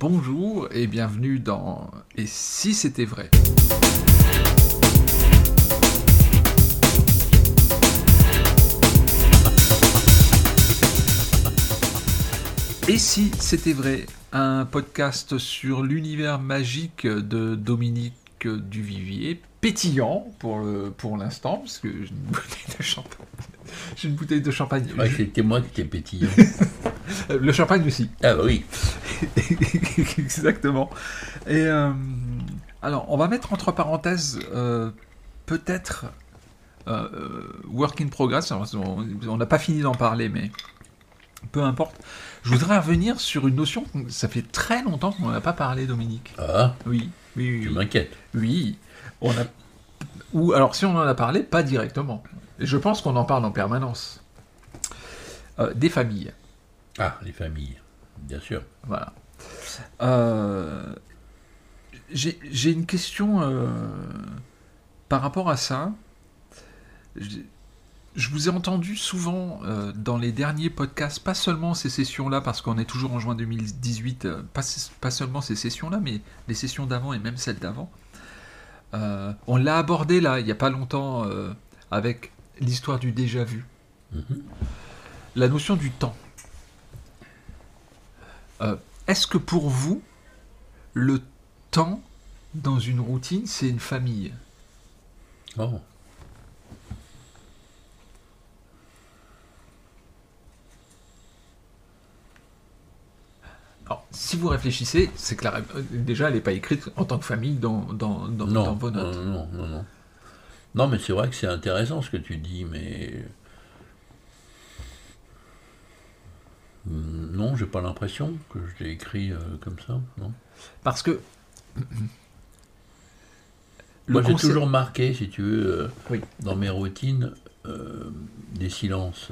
Bonjour et bienvenue dans Et si c'était vrai? Et si c'était vrai? Un podcast sur l'univers magique de Dominique Duvivier, pétillant pour le pour l'instant, parce que j'ai une bouteille de champagne. J'ai une bouteille de champagne. Ouais, moi qui étais pétillant. le champagne aussi. ah bah oui. Exactement. Et euh, alors, on va mettre entre parenthèses euh, peut-être euh, work in progress. On n'a pas fini d'en parler, mais peu importe. Je voudrais revenir sur une notion. Ça fait très longtemps qu'on n'a pas parlé, Dominique. Ah, Oui, oui, oui. tu oui. m'inquiètes. Oui, on a. Ou alors, si on en a parlé, pas directement. Je pense qu'on en parle en permanence. Euh, des familles, Ah, les familles, bien sûr. voilà. Euh, J'ai une question euh, par rapport à ça. Je, je vous ai entendu souvent euh, dans les derniers podcasts, pas seulement ces sessions-là, parce qu'on est toujours en juin 2018, euh, pas, pas seulement ces sessions-là, mais les sessions d'avant et même celles d'avant. On l'a abordé là, il n'y a pas longtemps, avec l'histoire du déjà vu. Mhm. La notion du temps. Euh, Est-ce que pour vous, le temps dans une routine, c'est une famille? Oh, Alors, si vous réfléchissez, c'est que la euh, déjà, elle n'est pas écrite en tant que famille dans, dans, dans, non, dans vos non, notes. non, non, non. Non, mais c'est vrai que c'est intéressant ce que tu dis, mais... Hmm, Non, j'ai pas l'impression que je l'ai écrit euh, comme ça, non. Parce que. Moi, j'ai concept- toujours marqué, si tu veux, euh, Oui. dans mes routines, euh, des silences.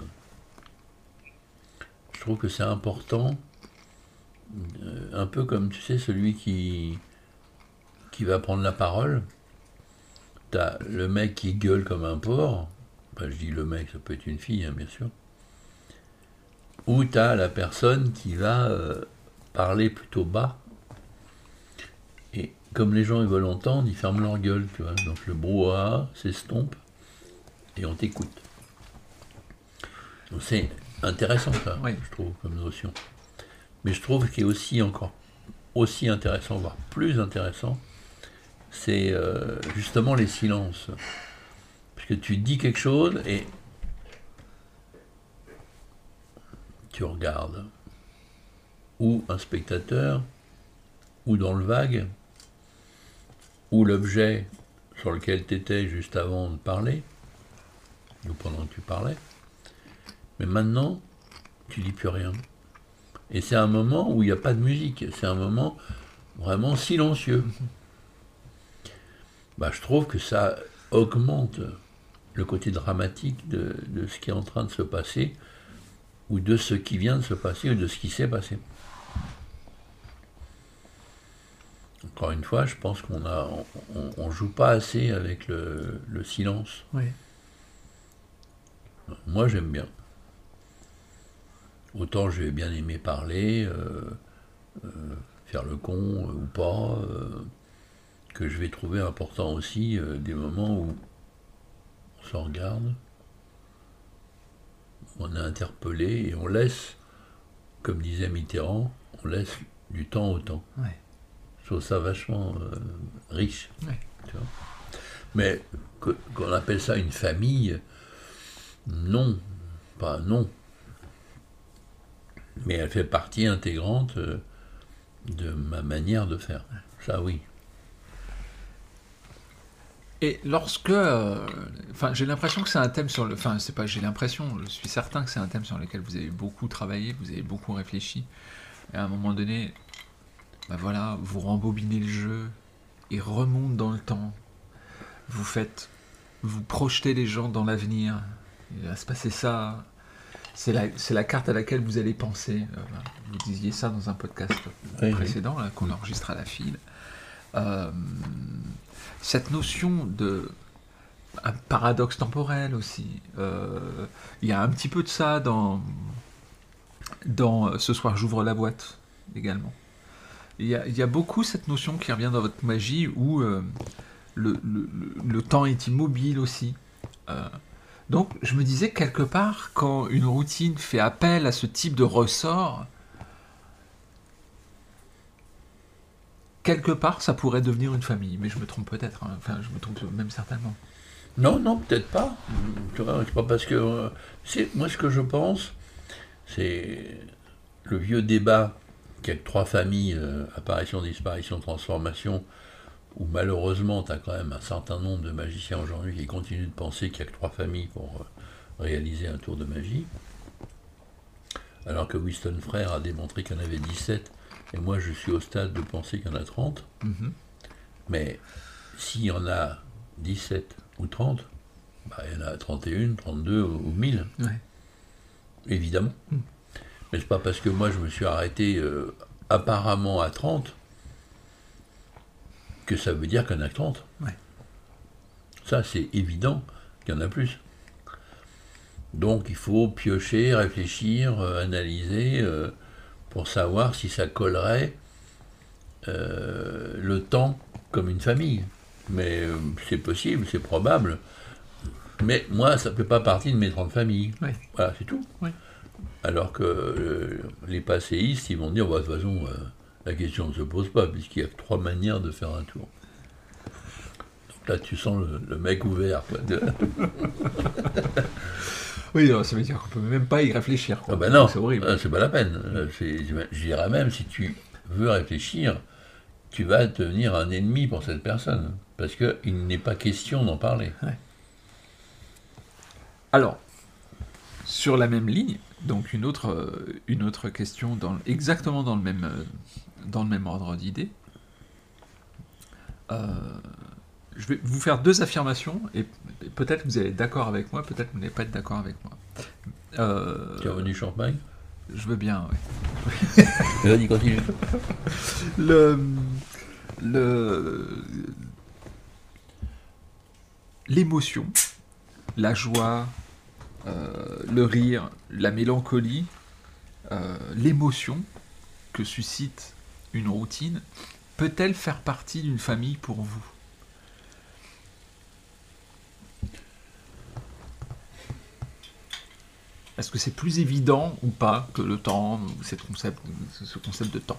Je trouve que c'est important, un peu comme, tu sais, celui qui, qui va prendre la parole. T'as le mec qui gueule comme un porc, enfin, je dis le mec, ça peut être une fille, hein, bien sûr. Ou t'as la personne qui va euh, parler plutôt bas. Et comme les gens ils veulent entendre, ils ferment leur gueule, tu vois. Donc le brouhaha s'estompe et on t'écoute. Donc c'est intéressant ça, Oui. je trouve, comme notion. Mais je trouve qu'il est aussi encore aussi intéressant, voire plus intéressant, c'est euh, justement les silences. Parce que tu dis quelque chose et tu regardes. Ou un spectateur, ou dans le vague, ou l'objet sur lequel tu étais juste avant de parler, ou pendant que tu parlais. Mais maintenant, tu dis plus rien. Et c'est un moment où il n'y a pas de musique, c'est un moment vraiment silencieux. Bah, je trouve que ça augmente le côté dramatique de, de ce qui est en train de se passer, ou de ce qui vient de se passer, ou de ce qui s'est passé. Encore une fois, je pense qu'on a, on, on joue pas assez avec le, le silence. Oui. Moi, j'aime bien. Autant je vais bien aimer parler, euh, euh, faire le con euh, ou pas, que je vais trouver important aussi des moments où on se regarde, on est interpellé et on laisse, comme disait Mitterrand, on laisse du temps au temps. Ouais. Je trouve ça vachement euh, riche. Ouais. tu vois. Mais qu'on appelle ça une famille, non, pas non. Mais elle fait partie intégrante euh, de ma manière de faire. Ça oui. Et lorsque, euh, enfin, j'ai l'impression que c'est un thème sur le, enfin, c'est pas, j'ai l'impression, je suis certain que c'est un thème sur lequel vous avez beaucoup travaillé, vous avez beaucoup réfléchi. Et à un moment donné, bah voilà, vous rembobinez le jeu et remonte dans le temps. Vous faites, vous projetez les gens dans l'avenir. Il va se passer ça. C'est la, c'est la carte à laquelle vous allez penser. Euh, vous disiez ça dans un podcast oui. précédent là, qu'on enregistre à la file. Euh, cette notion de paradoxe temporel aussi. Euh, Il y a un petit peu de ça dans, dans euh, Ce soir j'ouvre la boîte également. il y, a, beaucoup cette notion qui revient dans votre magie où le, le- temps est immobile aussi. Donc je me disais quelque part, quand une routine fait appel à ce type de ressort, quelque part ça pourrait devenir une famille. Mais je me trompe peut-être, hein. enfin je me trompe même certainement. Non, non, peut-être pas. Tu vois, pas parce que. euh, moi, ce que je pense, c'est le vieux débat qu'il y a que trois familles, euh, apparition, disparition, transformation, où malheureusement, tu as quand même un certain nombre de magiciens aujourd'hui qui continuent de penser qu'il n'y a que trois familles pour euh, réaliser un tour de magie. Alors que Winston Frère a démontré qu'il y en avait 17, et moi, je suis au stade de penser qu'il y en a 30. Mhm. Mais s'il y en a 17 ou 30, bah, il y en a 31, 32 ou ou 1000, Ouais. évidemment. Mm. Mais c'est pas parce que moi je me suis arrêté euh, apparemment à 30 que ça veut dire qu'il y en a que 30. Ouais. Ça, c'est évident qu'il y en a plus. Donc il faut piocher, réfléchir, euh, analyser euh, pour savoir si ça collerait euh, le temps comme une famille. Mais euh, c'est possible, c'est probable. Mais moi, ça ne fait pas partie de mes 30 familles. Voilà, c'est tout. Alors que euh, les passéistes, ils vont dire, bah, de toute façon, la question ne se pose pas, puisqu'il y a trois manières de faire un tour. Donc là, tu sens le, le mec ouvert. quoi. De- Oui, non, ça veut dire qu'on peut même pas y réfléchir. quoi. Ah ben non, c'est horrible. euh, c'est pas la peine. Euh, Je dirais même, si tu veux réfléchir, tu vas devenir un ennemi pour cette personne. Parce qu'il n'est pas question d'en parler. Alors, sur la même ligne, donc une autre, euh, une autre question dans, exactement dans le même, dans le même ordre d'idée. Euh, je vais vous faire deux affirmations et peut-être que vous allez être d'accord avec moi, peut-être que vous n'allez pas être d'accord avec moi. Euh, champagne je veux bien, oui. Vas-y, continue. le, le, l'émotion, la joie, euh, le rire, la mélancolie, euh, l'émotion que suscite une routine, peut-elle faire partie d'une famille pour vous? Est-ce que c'est plus évident ou pas que le temps, ou cette concept, ce concept de temps?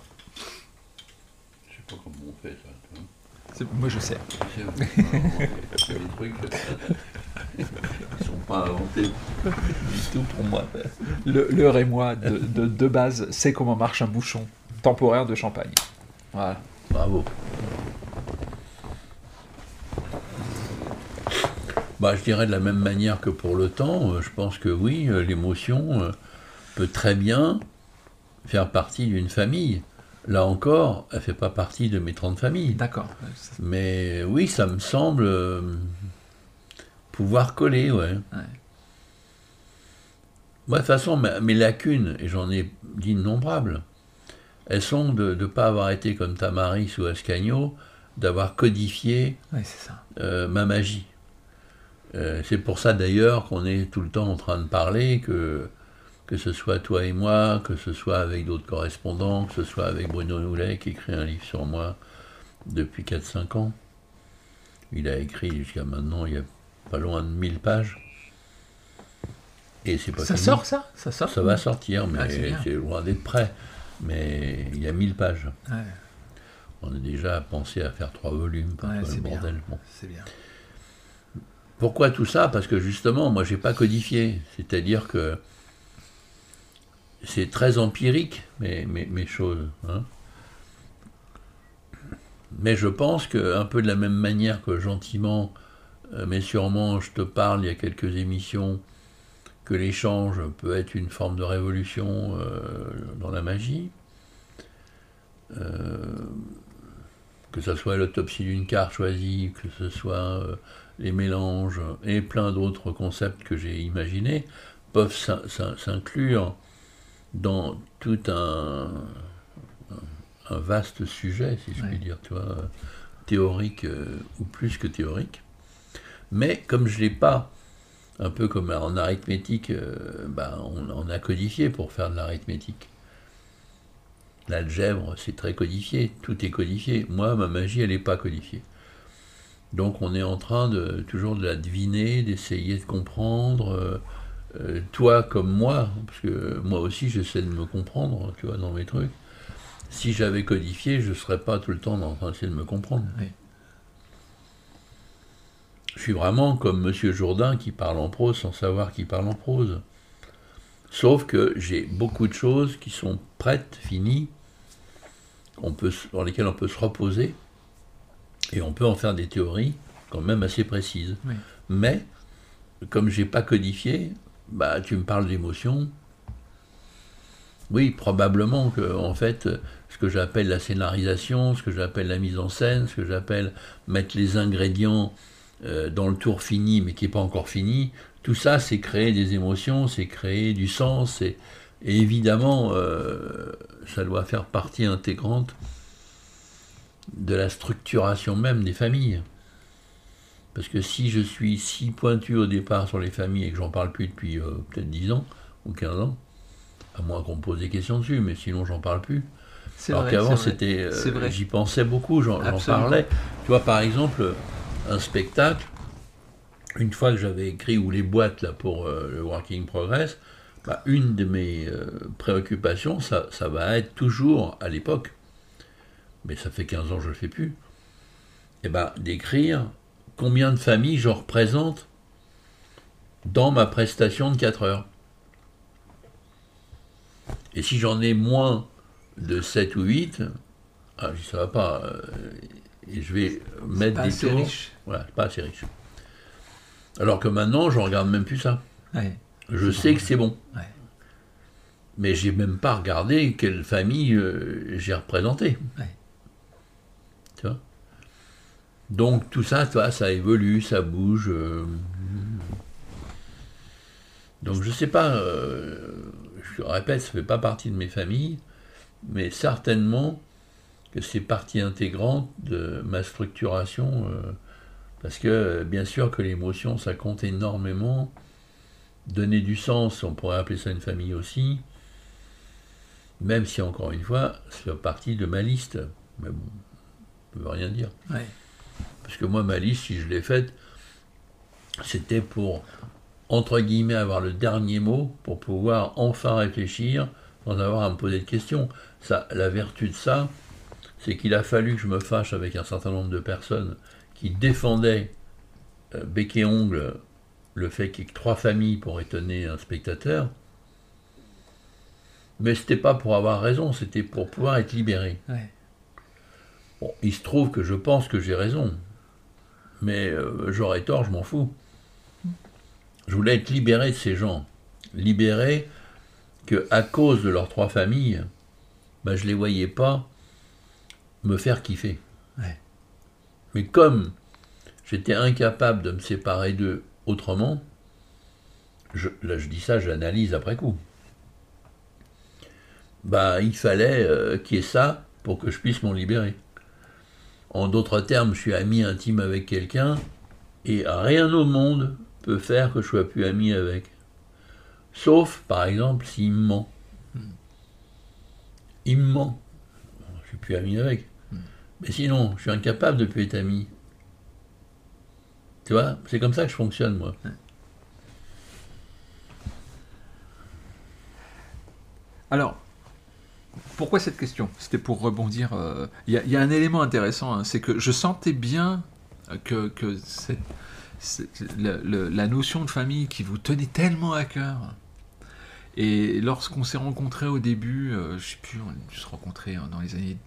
Je sais pas comment on fait ça. C'est- Moi je sais. C'est- des trucs qui sont pas inventés du tout pour moi. Le et moi, de, de, de base, sait comment marche un bouchon temporaire de champagne. Voilà. Bravo. Bah, je dirais de la même manière que pour le temps, euh, je pense que oui, euh, l'émotion euh, peut très bien faire partie d'une famille. Là encore, elle fait pas partie de mes 30 familles. D'accord. Mais oui, ça me semble pouvoir coller, ouais. Ouais. Moi, de toute façon, mes lacunes, et j'en ai d'innombrables, elles sont de ne pas avoir été comme Tamaris ou Ascagno, d'avoir codifié Ouais, c'est ça. euh, ma magie. Euh, c'est pour ça d'ailleurs qu'on est tout le temps en train de parler, que, que ce soit toi et moi, que ce soit avec d'autres correspondants, que ce soit avec Bruno Noulet qui écrit un livre sur moi depuis 4-5 ans. Il a écrit jusqu'à maintenant, il y a pas loin de 1000 pages. Et c'est pas Ça fini. sort ça? Ça sort? Ça va sortir, mais Ah, c'est loin d'être prêt. Mais il y a 1000 pages. Ouais, On a déjà pensé à faire trois volumes, Ouais, le bien. bordel. Bon. c'est bien. Pourquoi tout ça? Parce que justement, moi, j'ai pas codifié. C'est-à-dire que c'est très empirique, mes, choses. hein. Mais je pense que un peu de la même manière que gentiment, euh, mais sûrement, je te parle il y a quelques émissions, que l'échange peut être une forme de révolution euh, dans la magie. Euh, que ce soit l'autopsie d'une carte choisie, que ce soit euh, les mélanges et plein d'autres concepts que j'ai imaginés, peuvent s'in- s'in- s'inclure dans tout un, vaste sujet, si je puis dire, tu vois, théorique euh, ou plus que théorique. Mais comme je ne l'ai pas, un peu comme en arithmétique, euh, on, on a codifié pour faire de l'arithmétique. L'algèbre, c'est très codifié, tout est codifié. Moi, ma magie, elle n'est pas codifiée. Donc on est en train de toujours de la deviner, d'essayer de comprendre, euh, euh, toi comme moi, parce que moi aussi j'essaie de me comprendre, tu vois, dans mes trucs. Si j'avais codifié, je ne serais pas tout le temps en train d'essayer de me comprendre. Je suis vraiment comme Monsieur Jourdain qui parle en prose sans savoir qu'il parle en prose. Sauf que j'ai beaucoup de choses qui sont prêtes, finies, on peut, dans lesquelles on peut se reposer, et on peut en faire des théories quand même assez précises. Mais, comme j'ai pas codifié, bah, tu me parles d'émotion. Oui, probablement que, en fait, ce que j'appelle la scénarisation, ce que j'appelle la mise en scène, ce que j'appelle mettre les ingrédients euh, dans le tour fini, mais qui n'est pas encore fini, tout ça, c'est créer des émotions, c'est créer du sens, et, évidemment, euh, ça doit faire partie intégrante de la structuration même des familles. Parce que si je suis si pointu au départ sur les familles et que j'en parle plus depuis euh, peut-être 10 ans ou 15 ans, à moins qu'on me pose des questions dessus, mais sinon j'en parle plus. Alors qu'avant c'était, euh, j'y pensais beaucoup, j'en parlais. Tu vois par exemple un spectacle, une fois que j'avais écrit ou les boîtes là pour euh, le Working Progress, bah, une de mes préoccupations, ça, ça va être toujours à l'époque mais ça fait 15 ans que je ne le fais plus, eh ben, d'écrire combien de familles je représente dans ma prestation de 4 heures. Et si j'en ai moins de 7 ou 8, ah, ça va pas. Euh, et je vais mettre des tours. Riche. Voilà, pas assez riche. Alors que maintenant, je regarde même plus ça. Je sais que c'est bon. Mais j'ai même pas regardé quelle famille euh, j'ai représentée. Donc tout ça, toi, ça évolue, ça bouge. Euh, donc je sais pas, euh, je répète, ça fait pas partie de mes familles, mais certainement que c'est partie intégrante de ma structuration, parce que bien sûr que l'émotion, ça compte énormément. Donner du sens, on pourrait appeler ça une famille aussi, même si encore une fois, ça fait partie de ma liste. Mais bon, ne veut rien dire. Parce que moi, ma liste, si je l'ai faite, c'était pour, entre guillemets, avoir le dernier mot, pour pouvoir enfin réfléchir sans avoir à me poser de questions. Ça, la vertu de ça, c'est qu'il a fallu que je me fâche avec un certain nombre de personnes qui défendaient euh, bec et ongle le fait qu'il y ait trois familles pour étonner un spectateur. Mais c'était pas pour avoir raison, c'était pour pouvoir être libéré. Bon, il se trouve que je pense que j'ai raison, mais euh, j'aurais tort, je m'en fous. Je voulais être libéré de ces gens, libéré que à cause de leurs trois familles, bah, je ne les voyais pas me faire kiffer. Mais comme j'étais incapable de me séparer d'eux autrement, je, là je dis ça, j'analyse après coup. Bah, il fallait euh, qu'il y ait ça pour que je puisse m'en libérer. En d'autres termes, je suis ami intime avec quelqu'un et rien au monde peut faire que je sois plus ami avec. Sauf, par exemple, s'il me ment. Il me ment. Je suis plus ami avec. Mais sinon, je suis incapable de plus être ami. Tu vois, c'est comme ça que je fonctionne, moi. Alors, pourquoi cette question? C'était pour rebondir. Euh, il y, a un élément intéressant, hein, c'est que je sentais bien que, la, notion de famille qui vous tenait tellement à cœur. Et lorsqu'on s'est rencontrés au début, je euh, je sais plus, on s'est rencontrés hein, dans les années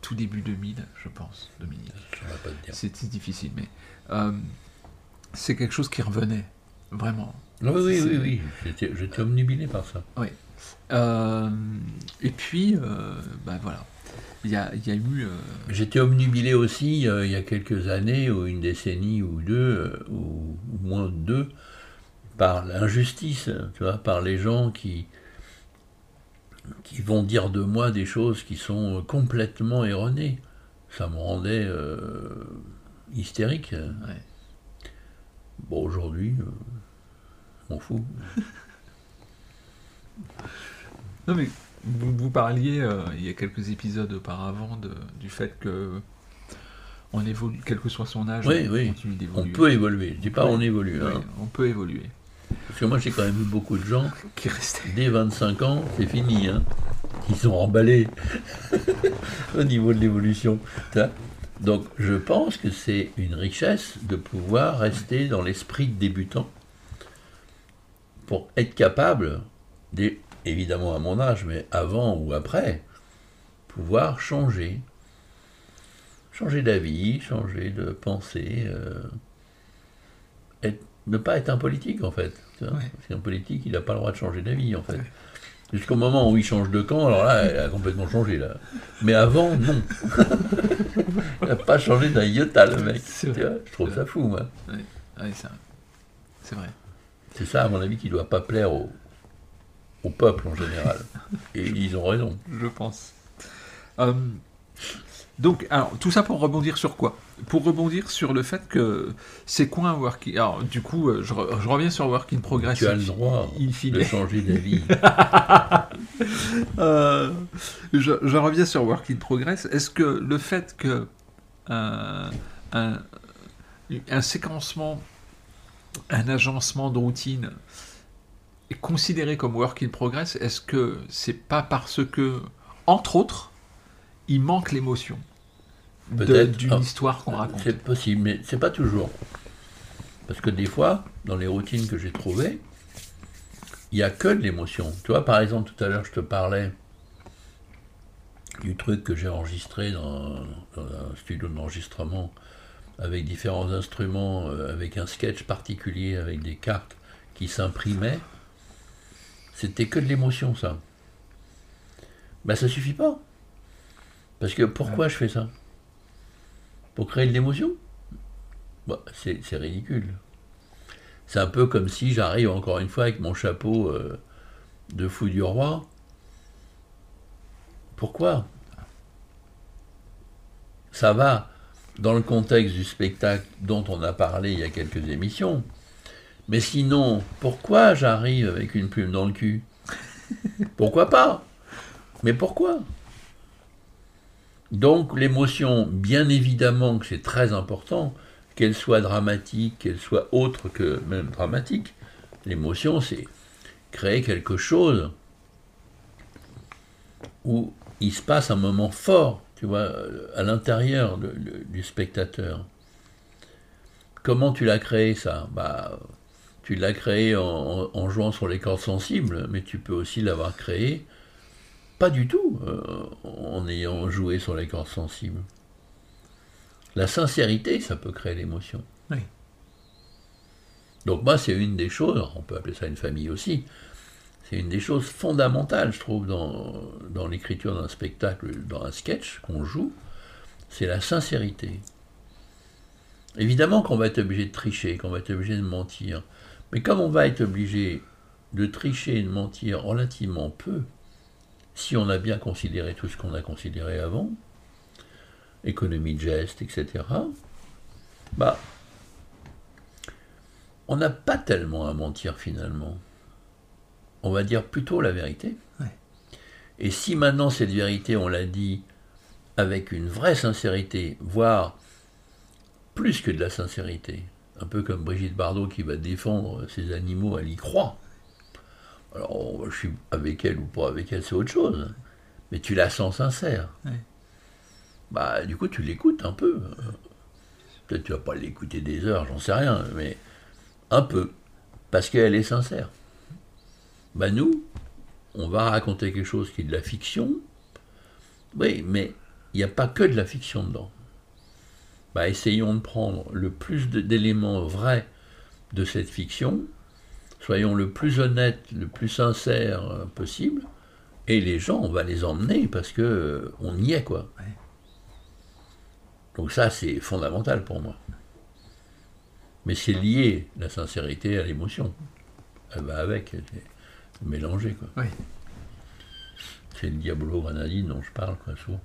tout début 2000, je pense. 2000. C'était difficile, mais euh, c'est quelque chose qui revenait, vraiment. Oui, oui, oui, oui. J'étais omnibilé par ça. Oui. Euh, et puis, euh, ben voilà. Il y a, y a, eu. Euh, J'étais omnubilé aussi il y a quelques années, ou une décennie ou deux, ou, moins de deux, par l'injustice, tu vois, par les gens qui, qui vont dire de moi des choses qui sont complètement erronées. Ça me rendait hystérique. Bon, aujourd'hui, on m'en fout. Non mais vous, vous parliez euh, il y a quelques épisodes auparavant de, du fait que on évolue, quel que soit son âge, Oui, on oui. continue On d'évoluer. peut évoluer. Je dis pas on évolue. Oui, hein. on peut évoluer. Parce que moi, j'ai quand même vu beaucoup de gens, Qui restait. dès 25 ans, c'est fini. Hein. Ils sont emballés au niveau de l'évolution. Donc, je pense que c'est une richesse de pouvoir rester dans l'esprit de débutant pour être capable, évidemment à mon âge, mais avant ou après, pouvoir changer. Changer d'avis, changer de pensée. euh, être- ne pas être un politique, en fait. Ouais. C'est un politique, il n'a pas le droit de changer d'avis, en fait. Jusqu'au moment où il change de camp, alors là, elle a complètement changé, là. Mais avant, non. il n'a pas changé d'un iota, le mec. Tu vois, je trouve ça fou, moi. Oui, c'est c'est vrai. C'est ça, à mon avis, qui ne doit pas plaire au, au peuple en général. Et ils ont raison. Je pense. Euh, donc, alors, tout ça pour rebondir sur quoi? Pour rebondir sur le fait que c'est quoi un work in... Alors, du coup, euh, je, re- je reviens sur work in progress. Tu as le droit de changer d'avis. Euh, je, je reviens sur Work in Progress. Est-ce que le fait que euh, un, un séquencement, un agencement de routine est considéré comme Work in Progress, est-ce que c'est pas parce que, entre autres, il manque l'émotion? D'une Ah, histoire qu'on raconte C'est possible, mais c'est pas toujours. Parce que des fois, dans les routines que j'ai trouvées, il n'y a que de l'émotion. Tu vois, par exemple, tout à l'heure, je te parlais du truc que j'ai enregistré dans, dans un studio d'enregistrement avec différents instruments, euh, avec un sketch particulier, avec des cartes qui s'imprimaient. C'était que de l'émotion, ça. Ben, ça suffit pas. Parce que pourquoi je fais ça? Pour créer de l'émotion Bah, c'est ridicule. C'est un peu comme si j'arrive encore une fois avec mon chapeau euh, de fou du roi. Pourquoi? Ça va dans le contexte du spectacle dont on a parlé il y a quelques émissions. Mais sinon, pourquoi j'arrive avec une plume dans le cul? Pourquoi pas? Mais pourquoi? Donc l'émotion, bien évidemment que c'est très important, qu'elle soit dramatique, qu'elle soit autre que même dramatique. L'émotion, c'est créer quelque chose où il se passe un moment fort, tu vois, à l'intérieur du spectateur. Comment tu l'as créé ça? Bah, Tu l'as créé en, en- en jouant sur les cordes sensibles, mais tu peux aussi l'avoir créé pas du tout euh, en ayant joué sur les cordes sensibles. La sincérité, ça peut créer l'émotion. Oui. Donc moi, c'est une des choses, on peut appeler ça une famille aussi, c'est une des choses fondamentales, je trouve, dans, dans l'écriture d'un spectacle, dans un sketch qu'on joue, c'est la sincérité. Évidemment qu'on va être obligé de tricher, qu'on va être obligé de mentir, mais comme on va être obligé de tricher et de mentir relativement peu, si on a bien considéré tout ce qu'on a considéré avant, économie de geste, etc., bah, on n'a pas tellement à mentir finalement. On va dire plutôt la vérité. Ouais. Et si maintenant cette vérité, on l'a dit avec une vraie sincérité, voire plus que de la sincérité, un peu comme Brigitte Bardot qui va défendre ses animaux, elle y croit. Alors, je suis avec elle ou pas avec elle, c'est autre chose. Mais tu la sens sincère. Bah, du coup, tu l'écoutes un peu. Peut-être tu vas pas l'écouter des heures, j'en sais rien, mais un peu. Parce qu'elle est sincère. Bah, nous, on va raconter quelque chose qui est de la fiction. Oui, mais il n'y a pas que de la fiction dedans. Bah, essayons de prendre le plus d'éléments vrais de cette fiction, soyons le plus honnête, le plus sincère euh, possible, et les gens, on va les emmener parce que euh, on y est, quoi. Ouais. Donc ça, c'est fondamental pour moi. Mais c'est lié, la sincérité, à l'émotion. Elle va avec, c'est mélangé, quoi. Oui. C'est le diabolo grenadine dont je parle, quoi, souvent.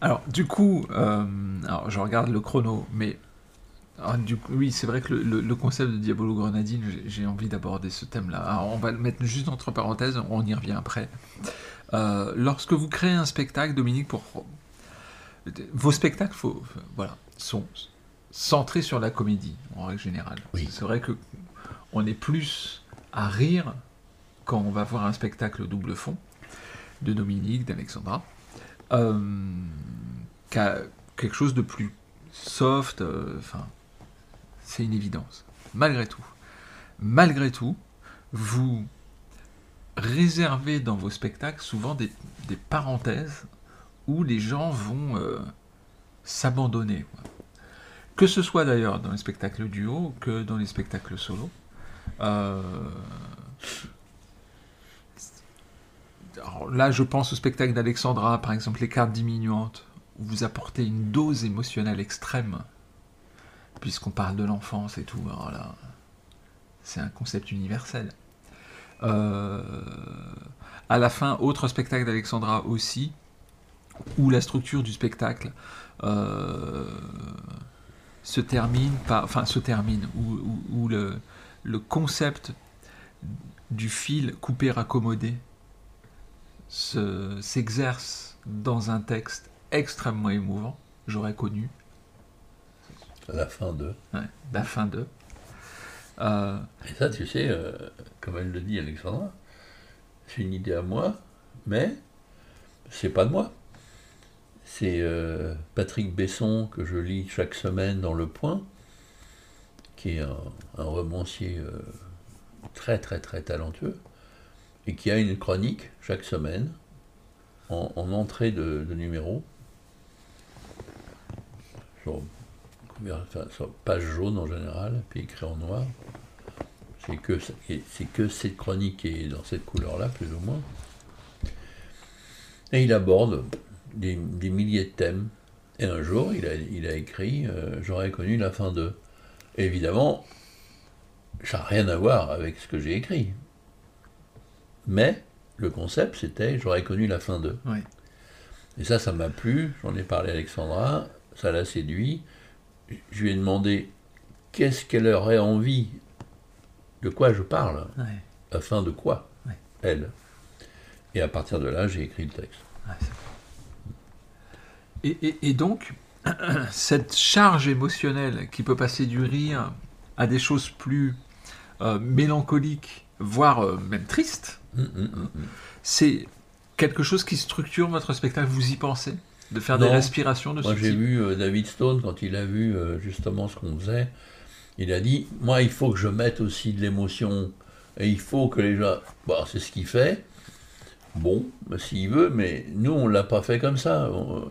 Alors, du coup, euh, alors, je regarde le chrono, mais Ah, du coup, oui, c'est vrai que le, le- le concept de Diabolo Grenadine, j'ai- envie d'aborder ce thème-là. On va le mettre juste entre parenthèses, on y revient après. Euh, lorsque vous créez un spectacle, Dominique, pour vos spectacles, faut, voilà, sont centrés sur la comédie en règle générale. Oui. C'est vrai que on est plus à rire quand on va voir un spectacle double fond de Dominique, d'Alexandra, euh, qu'à quelque chose de plus soft. euh, Enfin, c'est une évidence. Malgré tout, malgré tout, vous réservez dans vos spectacles souvent des, parenthèses où les gens vont euh, s'abandonner. Que ce soit d'ailleurs dans les spectacles duo que dans les spectacles solo. Euh, là, je pense au spectacle d'Alexandra, par exemple, Les cartes diminuantes, où vous apportez une dose émotionnelle extrême, puisqu'on parle de l'enfance et tout. C'est un concept universel. Euh, à la fin, autre spectacle d'Alexandra aussi, où la structure du spectacle euh, se termine par, enfin se termine, où, le, concept du fil coupé raccommodé se- s'exerce dans un texte extrêmement émouvant. J'aurais connu la fin de. ouais, la fin de. Euh, Et ça, tu sais, euh, comme elle le dit, Alexandra, c'est une idée à moi, mais c'est pas de moi. C'est euh, Patrick Besson que je lis chaque semaine dans Le Point, qui est un, un romancier très très très talentueux, et qui a une chronique chaque semaine en, en entrée de, de numéro, page jaune en général, puis écrit en noir. C'est que, c'est que cette chronique est dans cette couleur-là, plus ou moins. Et il aborde des, des milliers de thèmes. Et un jour, il a, il a écrit euh, J'aurais connu la fin de. Et évidemment, ça n'a rien à voir avec ce que j'ai écrit. Mais le concept, c'était J'aurais connu la fin de. ouais. Et ça, ça m'a plu. J'en ai parlé à Alexandra. Ça l'a séduit. Je lui ai demandé qu'est-ce qu'elle aurait envie, de quoi je parle, Ouais. afin de quoi, Ouais. elle? Et à partir de là, j'ai écrit le texte. Ouais, et, et- et donc, cette charge émotionnelle qui peut passer du rire à des choses plus euh, mélancoliques, voire euh, même tristes, hum, hum, hum. c'est quelque chose qui structure votre spectacle? Vous y pensez? De faire Non. des respirations de Moi, j'ai type vu euh, David Stone, quand il a vu euh, justement ce qu'on faisait, il a dit Moi, il faut que je mette aussi de l'émotion. Et il faut que les gens. Bon, c'est ce qu'il fait. Bon, bah, s'il veut, mais nous, on l'a pas fait comme ça. On-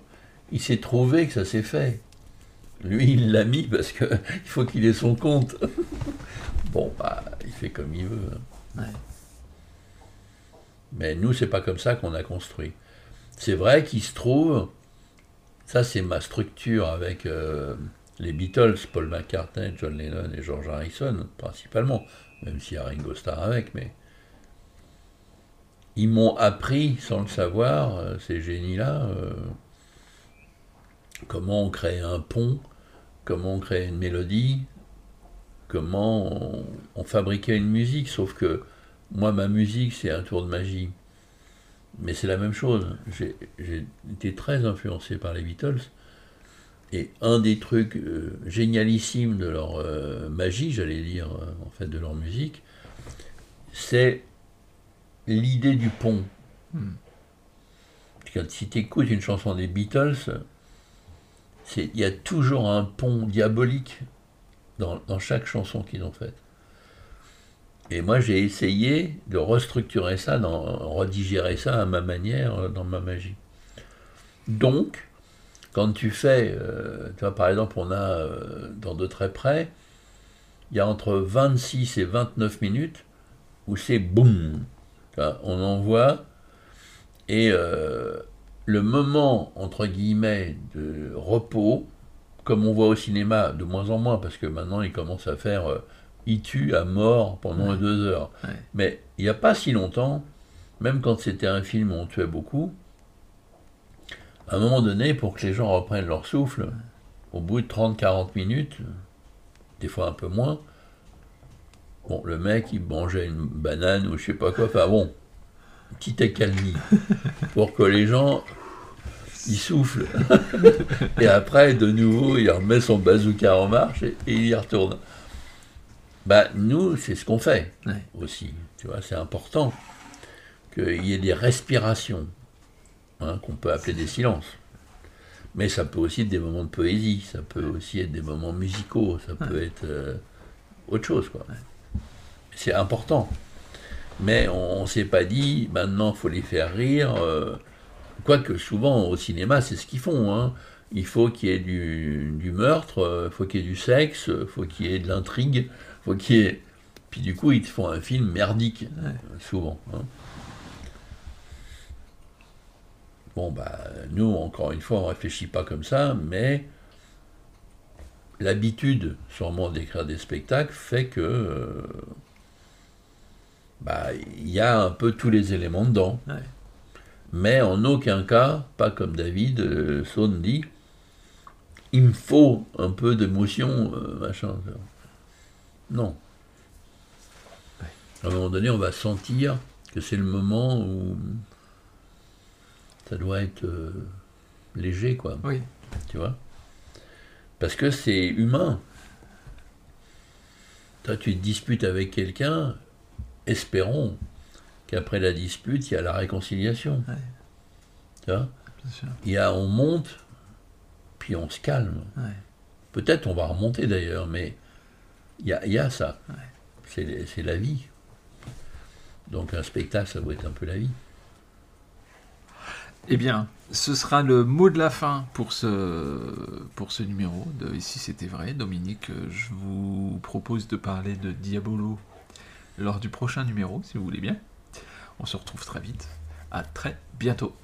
il s'est trouvé que ça s'est fait. Lui, il l'a mis parce que il faut qu'il ait son compte. bon, bah, il fait comme il veut. hein. Ouais. Mais nous, c'est pas comme ça qu'on a construit. C'est vrai qu'il se trouve, ça c'est ma structure avec euh, les Beatles, Paul McCartney, John Lennon et George Harrison, principalement, même s'il y a Ringo Starr avec, mais ils m'ont appris, sans le savoir, euh, ces génies-là, euh, comment on crée un pont, comment on crée une mélodie, comment on, on fabriquait une musique, sauf que moi, ma musique, c'est un tour de magie. Mais c'est la même chose. J'ai été très influencé par les Beatles. Et un des trucs euh, génialissimes de leur euh, magie, j'allais dire, euh, en fait, de leur musique, c'est l'idée du pont. Hmm. Quand, si tu écoutes une chanson des Beatles, il y a toujours un pont diabolique dans, dans chaque chanson qu'ils ont faite. Et moi, j'ai essayé de restructurer ça, d'en redigérer ça à ma manière, euh, dans ma magie. Donc, quand tu fais, euh, tu vois, par exemple, on a, euh, dans De Très Près, il y a entre 26 et 29 minutes où c'est boum, on envoie, et le moment, entre guillemets, de repos, comme on voit au cinéma, de moins en moins, parce que maintenant, ils commencent à faire... il tue à mort pendant Ouais. deux heures. Ouais. Mais il n'y a pas si longtemps, même quand c'était un film où on tuait beaucoup, à un moment donné, pour que les gens reprennent leur souffle, au bout de 30-40 minutes, des fois un peu moins. Bon, le mec, il mangeait une banane ou je sais pas quoi. Enfin bon, petite accalmie pour que les gens ils soufflent. et après, de nouveau, il remet son bazooka en marche et, il y retourne. Bah, nous, c'est ce qu'on fait aussi. Tu vois, c'est important qu'il y ait des respirations, hein, qu'on peut appeler des silences. Mais ça peut aussi être des moments de poésie, ça peut aussi être des moments musicaux, ça peut être euh, autre chose. quoi. C'est important. Mais on ne s'est pas dit, maintenant, il faut les faire rire. Euh, quoique souvent, au cinéma, c'est ce qu'ils font. Hein. Il faut qu'il y ait du, meurtre, il euh, faut qu'il y ait du sexe, il faut qu'il y ait de l'intrigue, faut qu'il ait... Puis du coup, ils te font un film merdique, souvent. Hein. Bon, bah, nous, encore une fois, on ne réfléchit pas comme ça, mais l'habitude, sûrement, d'écrire des spectacles fait que. Euh, bah, il y a un peu tous les éléments dedans. Mais en aucun cas, pas comme David euh, dit, il me faut un peu d'émotion, euh, machin. Non. À un moment donné, on va sentir que c'est le moment où ça doit être euh, léger, quoi. Oui. Tu vois? Parce que c'est humain. Toi, tu te disputes avec quelqu'un, espérons qu'après la dispute, il y a la réconciliation. Tu vois? Il y a, on monte, puis on se calme. Peut-être on va remonter d'ailleurs, mais il y a, y a ça. C'est la vie. Donc un spectacle, ça doit être un peu la vie. Eh bien, ce sera le mot de la fin pour ce, pour ce numéro de Ici c'était vrai. Dominique, je vous propose de parler de Diabolo lors du prochain numéro, si vous voulez bien. On se retrouve très vite. À très bientôt.